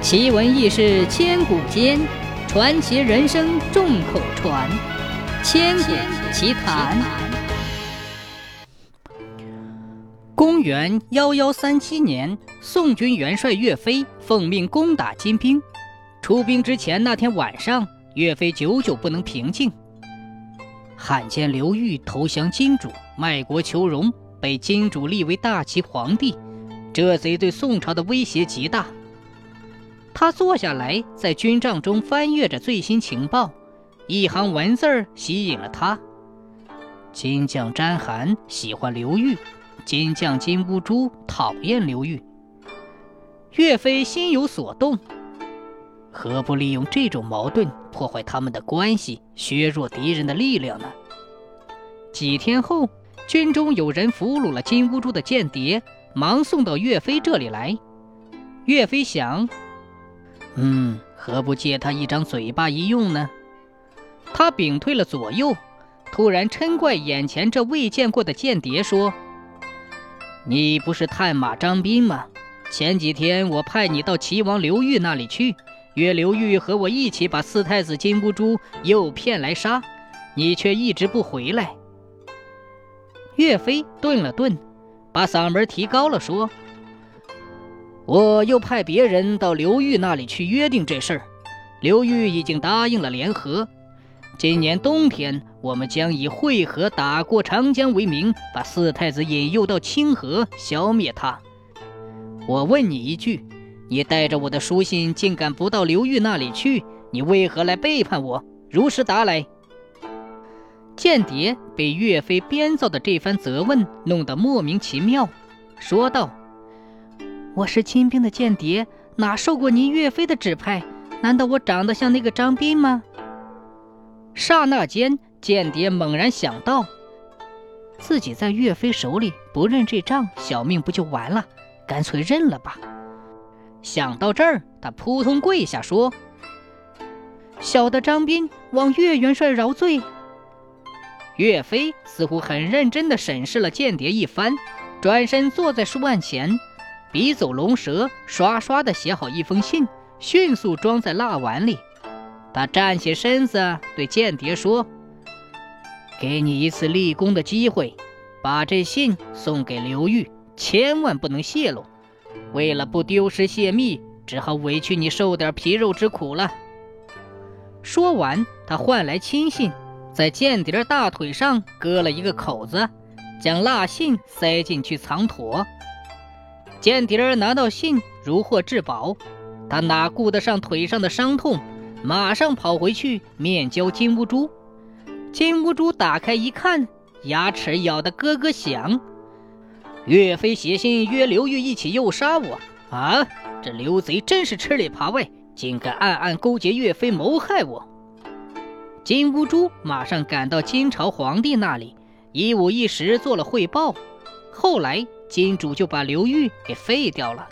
奇闻异事千古间，传奇人生众口传。千古奇谈。公元幺幺三七年，宋军元帅岳飞奉命攻打金兵。出兵之前那天晚上，岳飞久久不能平静。汉奸刘裕投降金主，卖国求荣，被金主立为大齐皇帝，这贼对宋朝的威胁极大。他坐下来，在军帐中翻阅着最新情报，一行文字儿吸引了他。金将詹邯喜欢刘玉，金将金兀术讨厌刘玉。岳飞心有所动，何不利用这种矛盾破坏他们的关系，削弱敌人的力量呢？几天后，军中有人俘虏了金兀术的间谍，忙送到岳飞这里来。岳飞想。嗯，何不借他一张嘴巴一用呢？他屏退了左右，突然嗔怪眼前这未见过的间谍说：“你不是探马张斌吗？前几天我派你到齐王刘裕那里去，约刘裕和我一起把四太子金乌珠诱骗来杀，你却一直不回来。”岳飞顿了顿，把嗓门提高了说。我又派别人到刘裕那里去约定这事儿，刘裕已经答应了联合。今年冬天，我们将以会合打过长江为名，把四太子引诱到清河，消灭他。我问你一句，你带着我的书信，竟敢不到刘裕那里去？你为何来背叛我？如实答来。间谍被岳飞编造的这番责问弄得莫名其妙，说道。我是金兵的间谍，哪受过您岳飞的指派？难道我长得像那个张斌吗？刹那间，间谍猛然想到，自己在岳飞手里不认这账，小命不就完了？干脆认了吧。想到这儿，他扑通跪下说：“小的张斌望岳元帅饶罪。”岳飞似乎很认真地审视了间谍一番，转身坐在书案前。笔走龙蛇，刷刷地写好一封信，迅速装在蜡碗里。他站起身子，对间谍说：“给你一次立功的机会，把这信送给刘裕，千万不能泄露。为了不丢失泄密，只好委屈你受点皮肉之苦了。”说完，他唤来亲信，在间谍大腿上割了一个口子，将蜡信塞进去藏妥。间谍拿到信，如获至宝。他哪顾得上腿上的伤痛，马上跑回去面交金乌珠。金乌珠打开一看，牙齿咬得咯咯响。岳飞写信约刘玉一起诱杀我啊！这刘贼真是吃里扒外，竟敢暗暗勾结岳飞谋害我。金乌珠马上赶到金朝皇帝那里，一五一十做了汇报。后来。金主就把刘裕给废掉了。